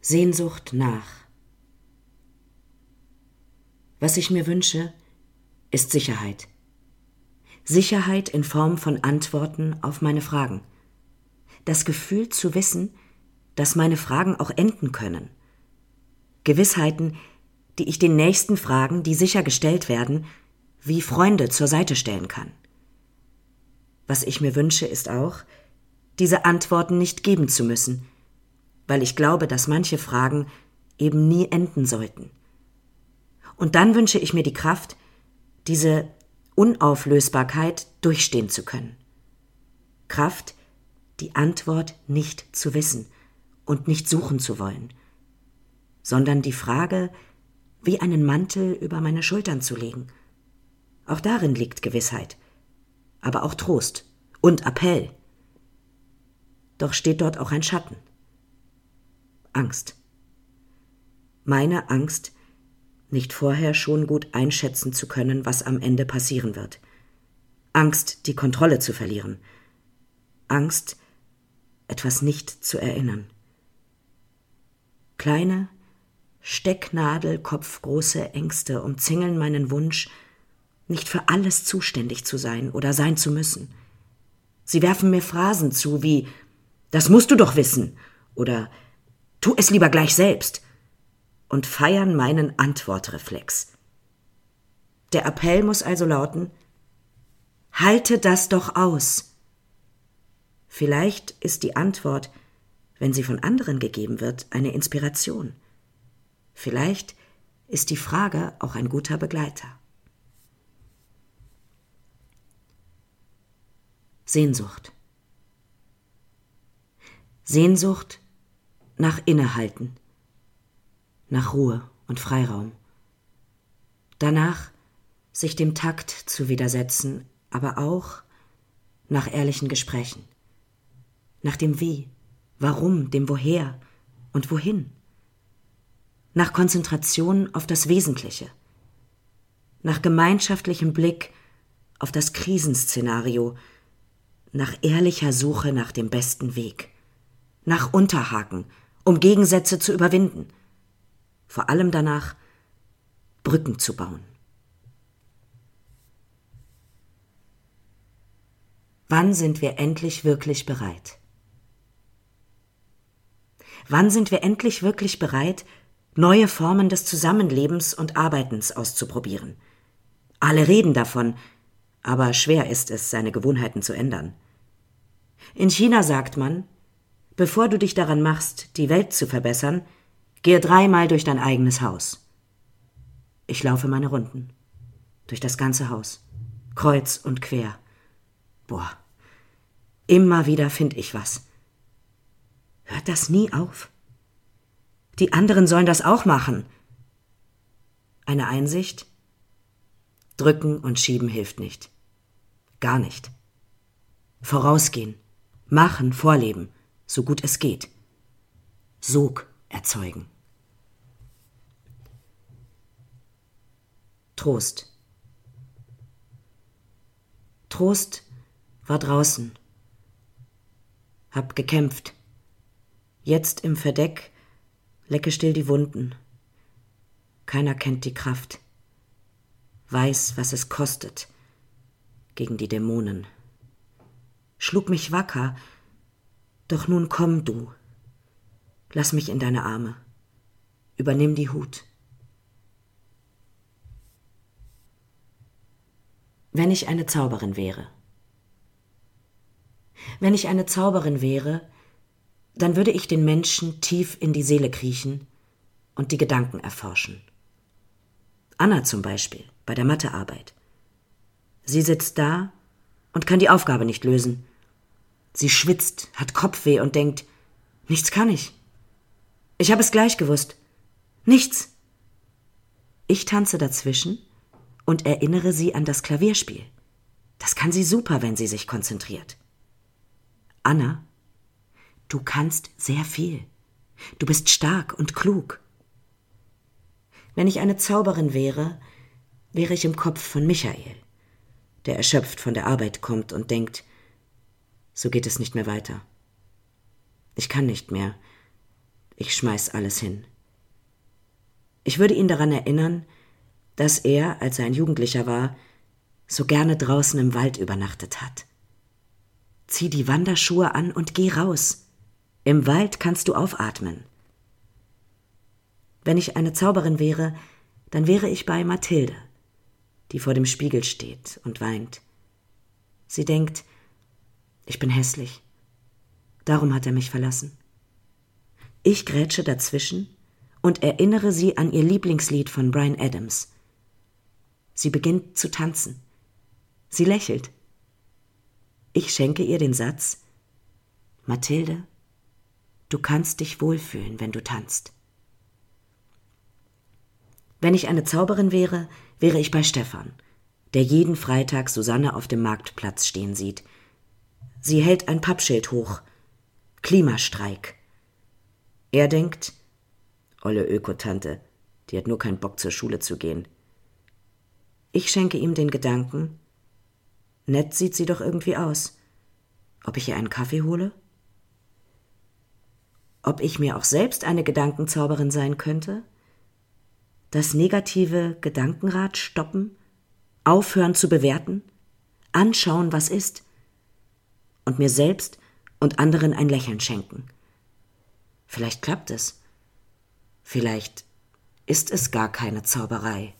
Sehnsucht nach. Was ich mir wünsche, ist Sicherheit. Sicherheit in Form von Antworten auf meine Fragen. Das Gefühl zu wissen, dass meine Fragen auch enden können. Gewissheiten, die ich den nächsten Fragen, die sicher gestellt werden, wie Freunde zur Seite stellen kann. Was ich mir wünsche, ist auch, diese Antworten nicht geben zu müssen, weil ich glaube, dass manche Fragen eben nie enden sollten. Und dann wünsche ich mir die Kraft, diese Unauflösbarkeit durchstehen zu können. Kraft, die Antwort nicht zu wissen und nicht suchen zu wollen, sondern die Frage wie einen Mantel über meine Schultern zu legen. Auch darin liegt Gewissheit, aber auch Trost und Appell. Doch steht dort auch ein Schatten. Angst. Meine Angst, nicht vorher schon gut einschätzen zu können, was am Ende passieren wird. Angst, die Kontrolle zu verlieren. Angst, etwas nicht zu erinnern. Kleine, stecknadelkopfgroße Ängste umzingeln meinen Wunsch, nicht für alles zuständig zu sein oder sein zu müssen. Sie werfen mir Phrasen zu wie Das musst du doch wissen oder Tu es lieber gleich selbst und feiern meinen Antwortreflex. Der Appell muss also lauten Halte das doch aus. Vielleicht ist die Antwort, wenn sie von anderen gegeben wird, eine Inspiration. Vielleicht ist die Frage auch ein guter Begleiter. Sehnsucht. Sehnsucht nach Innehalten nach Ruhe und Freiraum. Danach sich dem Takt zu widersetzen, aber auch nach ehrlichen Gesprächen. Nach dem Wie, Warum, dem Woher und Wohin. Nach Konzentration auf das Wesentliche. Nach gemeinschaftlichem Blick auf das Krisenszenario. Nach ehrlicher Suche nach dem besten Weg. Nach Unterhaken, um Gegensätze zu überwinden vor allem danach, Brücken zu bauen. Wann sind wir endlich wirklich bereit? Wann sind wir endlich wirklich bereit, neue Formen des Zusammenlebens und Arbeitens auszuprobieren? Alle reden davon, aber schwer ist es, seine Gewohnheiten zu ändern. In China sagt man, bevor du dich daran machst, die Welt zu verbessern, Gehe dreimal durch dein eigenes Haus. Ich laufe meine Runden. Durch das ganze Haus. Kreuz und quer. Boah. Immer wieder find ich was. Hört das nie auf? Die anderen sollen das auch machen. Eine Einsicht? Drücken und schieben hilft nicht. Gar nicht. Vorausgehen. Machen, vorleben, so gut es geht. Sog erzeugen. Trost. Trost war draußen. Hab gekämpft. Jetzt im Verdeck lecke still die Wunden. Keiner kennt die Kraft. Weiß, was es kostet gegen die Dämonen. Schlug mich wacker, doch nun komm du. Lass mich in deine Arme. Übernimm die Hut. Wenn ich eine Zauberin wäre. Wenn ich eine Zauberin wäre, dann würde ich den Menschen tief in die Seele kriechen und die Gedanken erforschen. Anna zum Beispiel, bei der Mathearbeit. Sie sitzt da und kann die Aufgabe nicht lösen. Sie schwitzt, hat Kopfweh und denkt, nichts kann ich. Ich habe es gleich gewusst. Nichts. Ich tanze dazwischen und erinnere sie an das Klavierspiel. Das kann sie super, wenn sie sich konzentriert. Anna, du kannst sehr viel. Du bist stark und klug. Wenn ich eine Zauberin wäre, wäre ich im Kopf von Michael, der erschöpft von der Arbeit kommt und denkt, so geht es nicht mehr weiter. Ich kann nicht mehr. Ich schmeiß alles hin. Ich würde ihn daran erinnern, dass er, als er ein Jugendlicher war, so gerne draußen im Wald übernachtet hat. Zieh die Wanderschuhe an und geh raus. Im Wald kannst du aufatmen. Wenn ich eine Zauberin wäre, dann wäre ich bei Mathilde, die vor dem Spiegel steht und weint. Sie denkt, ich bin hässlich. Darum hat er mich verlassen. Ich grätsche dazwischen und erinnere sie an ihr Lieblingslied von Brian Adams. Sie beginnt zu tanzen. Sie lächelt. Ich schenke ihr den Satz Mathilde, du kannst dich wohlfühlen, wenn du tanzt. Wenn ich eine Zauberin wäre, wäre ich bei Stefan, der jeden Freitag Susanne auf dem Marktplatz stehen sieht. Sie hält ein Pappschild hoch. Klimastreik. Er denkt, olle Ökotante, die hat nur keinen Bock zur Schule zu gehen. Ich schenke ihm den Gedanken, nett sieht sie doch irgendwie aus. Ob ich ihr einen Kaffee hole? Ob ich mir auch selbst eine Gedankenzauberin sein könnte? Das negative Gedankenrad stoppen? Aufhören zu bewerten? Anschauen, was ist? Und mir selbst und anderen ein Lächeln schenken. Vielleicht klappt es. Vielleicht ist es gar keine Zauberei.